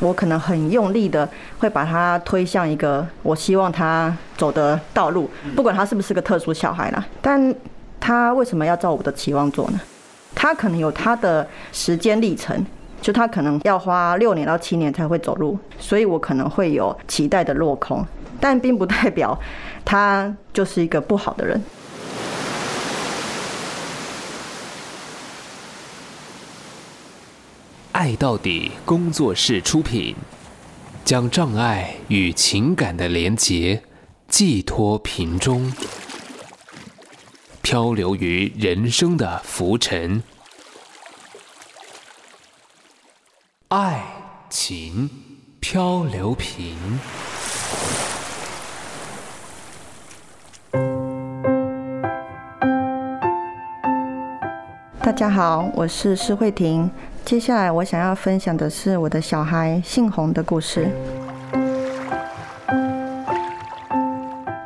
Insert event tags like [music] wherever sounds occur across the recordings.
我可能很用力的会把他推向一个我希望他走的道路，不管他是不是个特殊小孩啦。但他为什么要照我的期望做呢？他可能有他的时间历程，就他可能要花六年到七年才会走路，所以我可能会有期待的落空，但并不代表他就是一个不好的人。爱到底工作室出品，将障碍与情感的连结寄托瓶中，漂流于人生的浮沉，爱情漂流瓶。大家好，我是施慧婷。接下来我想要分享的是我的小孩姓洪的故事。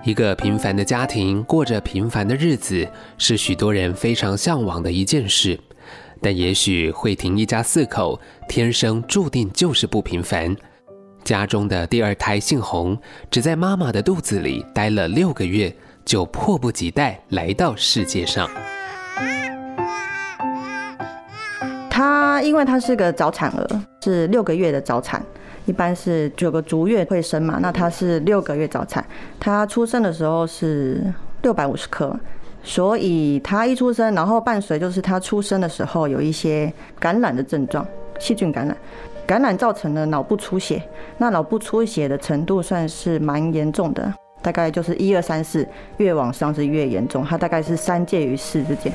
一个平凡的家庭过着平凡的日子，是许多人非常向往的一件事。但也许慧婷一家四口天生注定就是不平凡。家中的第二胎姓洪，只在妈妈的肚子里待了六个月，就迫不及待来到世界上。他因为他是个早产儿，是六个月的早产，一般是九个足月会生嘛，那他是六个月早产。他出生的时候是六百五十克，所以他一出生，然后伴随就是他出生的时候有一些感染的症状，细菌感染，感染造成了脑部出血。那脑部出血的程度算是蛮严重的，大概就是一二三四，越往上是越严重，他大概是三介于四之间。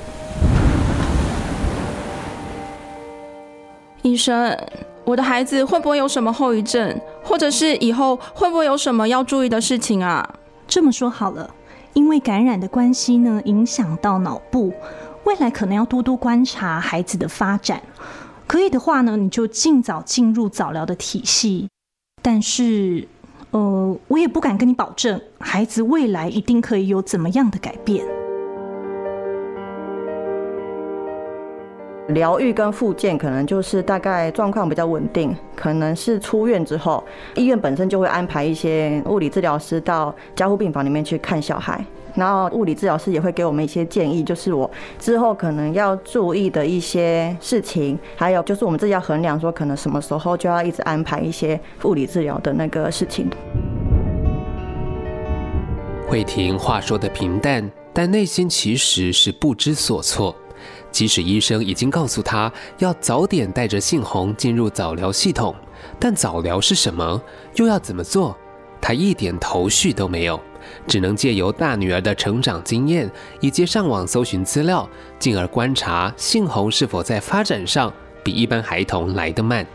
医生，我的孩子会不会有什么后遗症，或者是以后会不会有什么要注意的事情啊？这么说好了，因为感染的关系呢，影响到脑部，未来可能要多多观察孩子的发展。可以的话呢，你就尽早进入早疗的体系。但是，呃，我也不敢跟你保证，孩子未来一定可以有怎么样的改变。疗愈跟复健可能就是大概状况比较稳定，可能是出院之后，医院本身就会安排一些物理治疗师到加护病房里面去看小孩，然后物理治疗师也会给我们一些建议，就是我之后可能要注意的一些事情，还有就是我们自己要衡量说可能什么时候就要一直安排一些物理治疗的那个事情。慧婷话说的平淡，但内心其实是不知所措。即使医生已经告诉他要早点带着杏红进入早疗系统，但早疗是什么，又要怎么做？他一点头绪都没有，只能借由大女儿的成长经验，以及上网搜寻资料，进而观察杏红是否在发展上比一般孩童来得慢。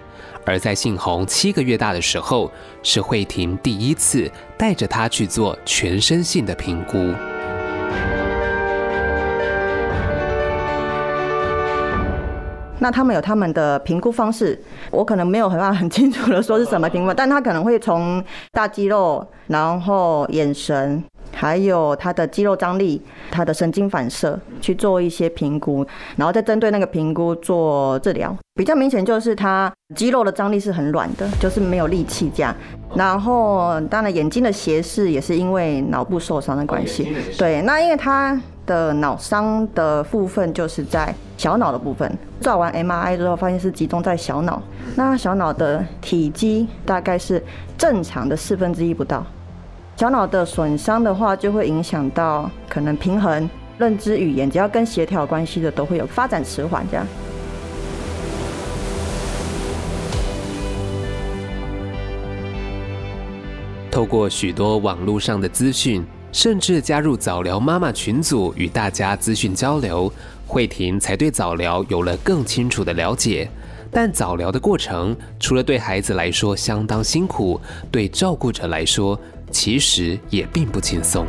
而在杏红七个月大的时候，是慧婷第一次带着他去做全身性的评估。那他们有他们的评估方式，我可能没有办法很清楚的说是什么评估，[laughs] 但他可能会从大肌肉，然后眼神，还有他的肌肉张力、他的神经反射去做一些评估，然后再针对那个评估做治疗。比较明显就是他肌肉的张力是很软的，就是没有力气这样。然后当然眼睛的斜视也是因为脑部受伤的关系。对，那因为他。的脑伤的部分就是在小脑的部分，照完 MRI 之后发现是集中在小脑。那小脑的体积大概是正常的四分之一不到。小脑的损伤的话，就会影响到可能平衡、认知、语言，只要跟协调关系的都会有发展迟缓这样。透过许多网络上的资讯。甚至加入早疗妈妈群组，与大家资讯交流，慧婷才对早疗有了更清楚的了解。但早疗的过程，除了对孩子来说相当辛苦，对照顾者来说，其实也并不轻松。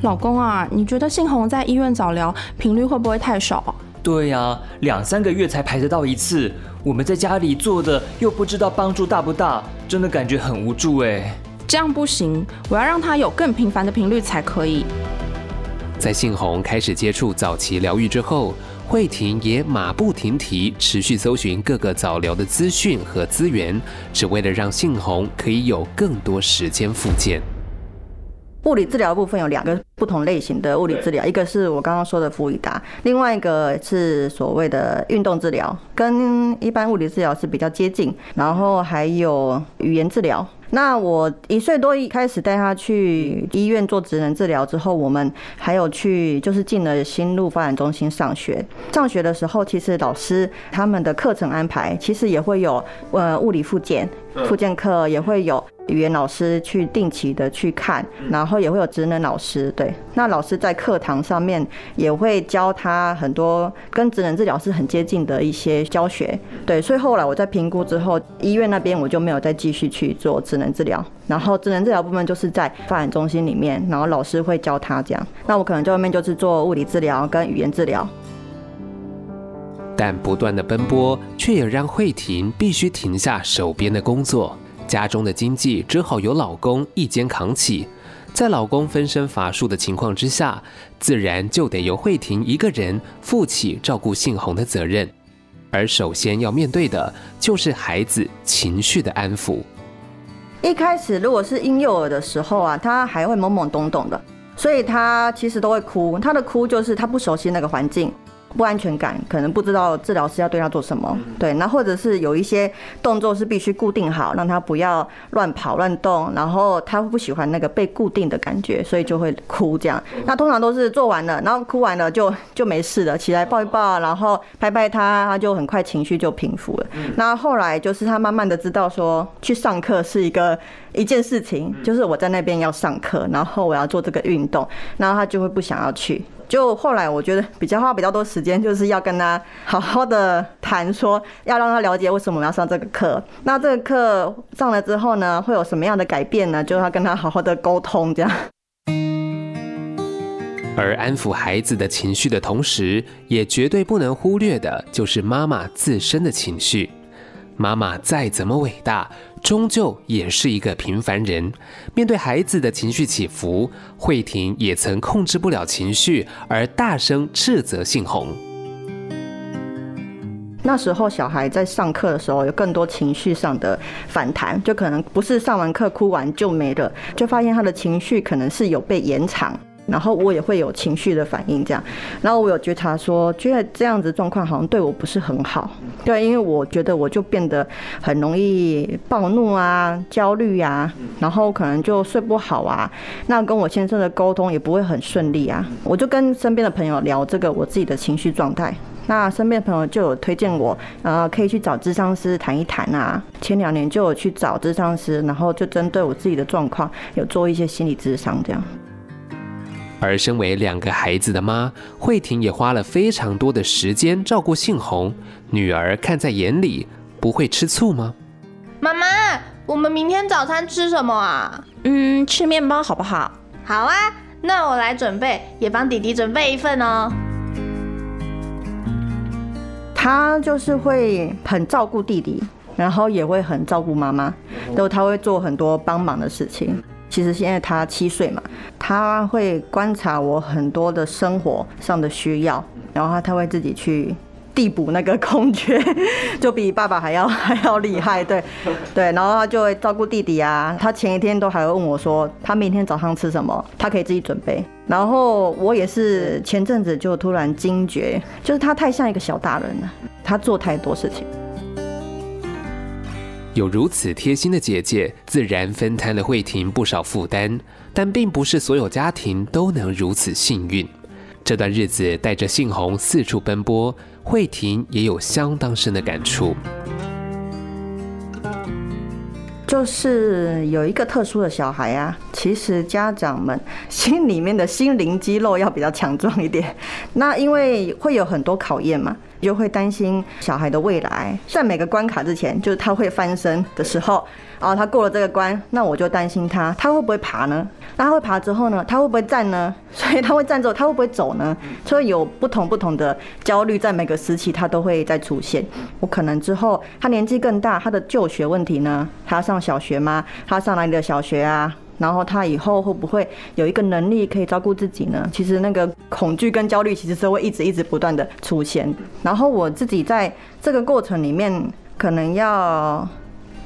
老公啊，你觉得姓洪在医院早疗频率会不会太少？对呀、啊，两三个月才排得到一次，我们在家里做的又不知道帮助大不大，真的感觉很无助哎。这样不行，我要让他有更频繁的频率才可以。在信宏开始接触早期疗愈之后，慧婷也马不停蹄，持续搜寻各个早疗的资讯和资源，只为了让信宏可以有更多时间复健。物理治疗部分有两个不同类型的物理治疗，一个是我刚刚说的福宜达，另外一个是所谓的运动治疗，跟一般物理治疗是比较接近。然后还有语言治疗。那我一岁多一开始带他去医院做职能治疗之后，我们还有去就是进了新路发展中心上学。上学的时候，其实老师他们的课程安排其实也会有呃物理复健，复健课也会有。语言老师去定期的去看，然后也会有职能老师，对，那老师在课堂上面也会教他很多跟职能治疗是很接近的一些教学，对，所以后来我在评估之后，医院那边我就没有再继续去做职能治疗，然后职能治疗部分就是在发展中心里面，然后老师会教他这样，那我可能在外面就是做物理治疗跟语言治疗，但不断的奔波却也让慧婷必须停下手边的工作。家中的经济只好由老公一肩扛起，在老公分身乏术的情况之下，自然就得由慧婷一个人负起照顾信宏的责任。而首先要面对的就是孩子情绪的安抚。一开始如果是婴幼儿的时候啊，他还会懵懵懂懂的，所以他其实都会哭。他的哭就是他不熟悉那个环境。不安全感，可能不知道治疗师要对他做什么，对，那或者是有一些动作是必须固定好，让他不要乱跑乱动，然后他不喜欢那个被固定的感觉，所以就会哭这样。那通常都是做完了，然后哭完了就就没事了，起来抱一抱，然后拍拍他，他就很快情绪就平复了。那后来就是他慢慢的知道说去上课是一个一件事情，就是我在那边要上课，然后我要做这个运动，然后他就会不想要去。就后来我觉得比较花比较多时间，就是要跟他好好的谈，说要让他了解为什么我们要上这个课。那这个课上了之后呢，会有什么样的改变呢？就要跟他好好的沟通，这样。而安抚孩子的情绪的同时，也绝对不能忽略的就是妈妈自身的情绪。妈妈再怎么伟大，终究也是一个平凡人。面对孩子的情绪起伏，慧婷也曾控制不了情绪，而大声斥责信宏。那时候小孩在上课的时候，有更多情绪上的反弹，就可能不是上完课哭完就没了，就发现他的情绪可能是有被延长。然后我也会有情绪的反应，这样，然后我有觉察说，觉得这样子状况好像对我不是很好，对，因为我觉得我就变得很容易暴怒啊、焦虑啊，然后可能就睡不好啊，那跟我先生的沟通也不会很顺利啊。我就跟身边的朋友聊这个我自己的情绪状态，那身边的朋友就有推荐我，呃，可以去找咨商师谈一谈啊。前两年就有去找咨商师，然后就针对我自己的状况有做一些心理咨商这样。而身为两个孩子的妈，慧婷也花了非常多的时间照顾杏红。女儿看在眼里，不会吃醋吗？妈妈，我们明天早餐吃什么啊？嗯，吃面包好不好？好啊，那我来准备，也帮弟弟准备一份哦。他就是会很照顾弟弟，然后也会很照顾妈妈，都他会做很多帮忙的事情。其实现在他七岁嘛，他会观察我很多的生活上的需要，然后他他会自己去递补那个空缺，[laughs] 就比爸爸还要还要厉害，对 [laughs] 对，然后他就会照顾弟弟啊，他前一天都还会问我说他明天早上吃什么，他可以自己准备。然后我也是前阵子就突然惊觉，就是他太像一个小大人了，他做太多事情。有如此贴心的姐姐，自然分摊了慧婷不少负担。但并不是所有家庭都能如此幸运。这段日子带着杏红四处奔波，慧婷也有相当深的感触。就是有一个特殊的小孩啊，其实家长们心里面的心灵肌肉要比较强壮一点。那因为会有很多考验嘛。就会担心小孩的未来，在每个关卡之前，就是他会翻身的时候，然后他过了这个关，那我就担心他，他会不会爬呢？那他会爬之后呢？他会不会站呢？[laughs] 所以他会站之后，他会不会走呢？所以有不同不同的焦虑，在每个时期他都会再出现。我可能之后他年纪更大，他的就学问题呢？他要上小学吗？他上哪里的小学啊？然后他以后会不会有一个能力可以照顾自己呢？其实那个恐惧跟焦虑其实是会一直一直不断的出现。然后我自己在这个过程里面，可能要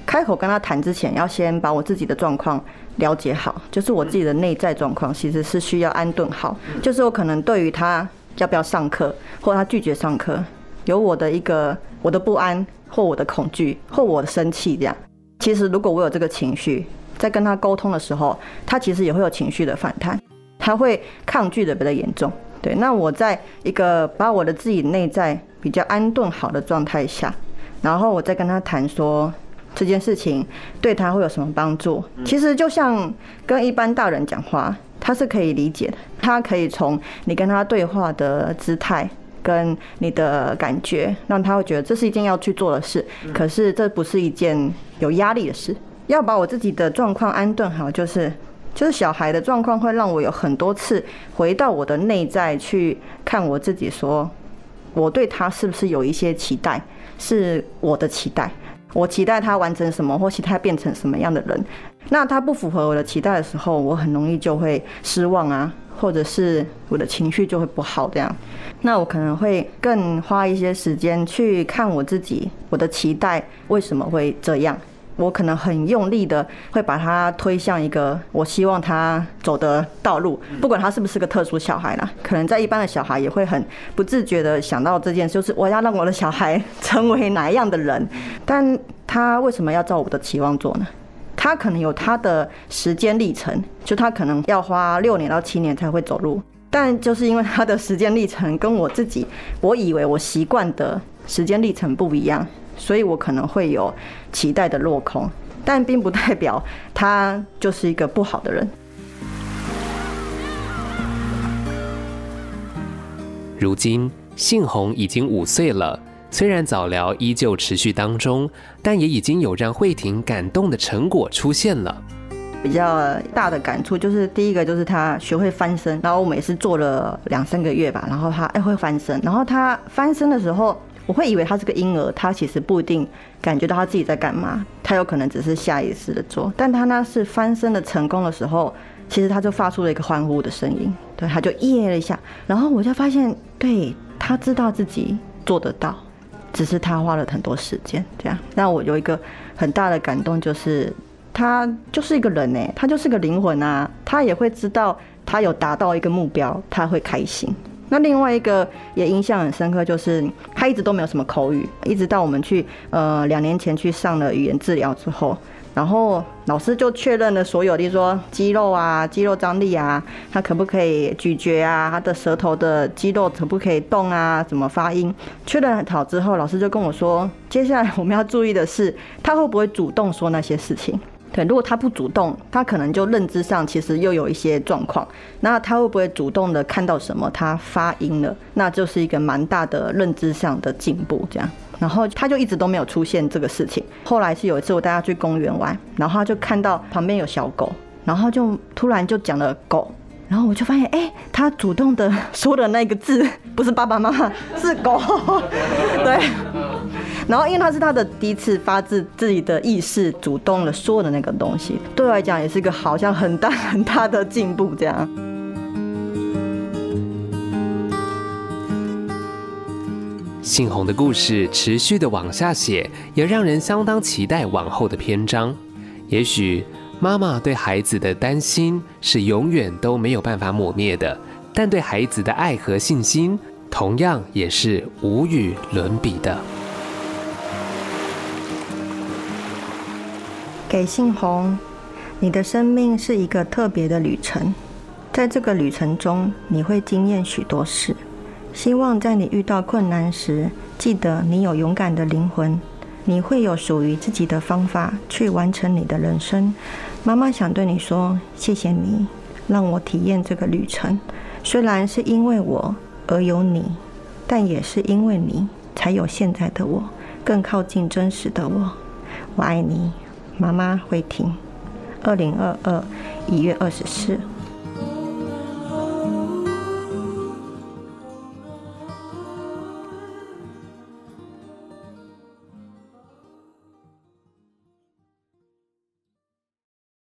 开口跟他谈之前，要先把我自己的状况了解好，就是我自己的内在状况其实是需要安顿好。就是我可能对于他要不要上课，或他拒绝上课，有我的一个我的不安，或我的恐惧，或我的生气这样。其实如果我有这个情绪，在跟他沟通的时候，他其实也会有情绪的反弹，他会抗拒的比较严重。对，那我在一个把我的自己内在比较安顿好的状态下，然后我再跟他谈说这件事情对他会有什么帮助。其实就像跟一般大人讲话，他是可以理解的，他可以从你跟他对话的姿态跟你的感觉，让他会觉得这是一件要去做的事，可是这不是一件有压力的事。要把我自己的状况安顿好，就是就是小孩的状况会让我有很多次回到我的内在去看我自己，说我对他是不是有一些期待，是我的期待，我期待他完成什么，或期待变成什么样的人。那他不符合我的期待的时候，我很容易就会失望啊，或者是我的情绪就会不好这样。那我可能会更花一些时间去看我自己，我的期待为什么会这样。我可能很用力的会把他推向一个我希望他走的道路，不管他是不是个特殊小孩啦，可能在一般的小孩也会很不自觉的想到这件事，就是我要让我的小孩成为哪样的人，但他为什么要照我的期望做呢？他可能有他的时间历程，就他可能要花六年到七年才会走路，但就是因为他的时间历程跟我自己我以为我习惯的时间历程不一样。所以我可能会有期待的落空，但并不代表他就是一个不好的人。如今信宏已经五岁了，虽然早疗依旧持续当中，但也已经有让慧婷感动的成果出现了。比较大的感触就是，第一个就是他学会翻身，然后我们也是做了两三个月吧，然后他哎会翻身，然后他翻身的时候。我会以为他是个婴儿，他其实不一定感觉到他自己在干嘛，他有可能只是下意识的做。但他那是翻身的成功的时候，其实他就发出了一个欢呼的声音，对，他就耶了一下。然后我就发现，对，他知道自己做得到，只是他花了很多时间这样。那我有一个很大的感动，就是他就是一个人呢，他就是个灵魂啊，他也会知道他有达到一个目标，他会开心。那另外一个也印象很深刻，就是他一直都没有什么口语，一直到我们去呃两年前去上了语言治疗之后，然后老师就确认了所有，例如说肌肉啊、肌肉张力啊，他可不可以咀嚼啊，他的舌头的肌肉可不可以动啊，怎么发音，确认好之后，老师就跟我说，接下来我们要注意的是，他会不会主动说那些事情。对，如果他不主动，他可能就认知上其实又有一些状况。那他会不会主动的看到什么？他发音了，那就是一个蛮大的认知上的进步。这样，然后他就一直都没有出现这个事情。后来是有一次我带他去公园玩，然后他就看到旁边有小狗，然后就突然就讲了狗，然后我就发现，哎，他主动的 [laughs] 说的那个字不是爸爸妈妈，是狗。[laughs] 对。然后，因为他是他的第一次发自自己的意识主动的说的那个东西，对我来讲也是一个好像很大很大的进步。这样，信宏的故事持续的往下写，也让人相当期待往后的篇章。也许妈妈对孩子的担心是永远都没有办法抹灭的，但对孩子的爱和信心，同样也是无与伦比的。给信宏，你的生命是一个特别的旅程，在这个旅程中，你会经验许多事。希望在你遇到困难时，记得你有勇敢的灵魂，你会有属于自己的方法去完成你的人生。妈妈想对你说，谢谢你让我体验这个旅程。虽然是因为我而有你，但也是因为你才有现在的我，更靠近真实的我。我爱你。妈妈会听，二零二二一月二十四。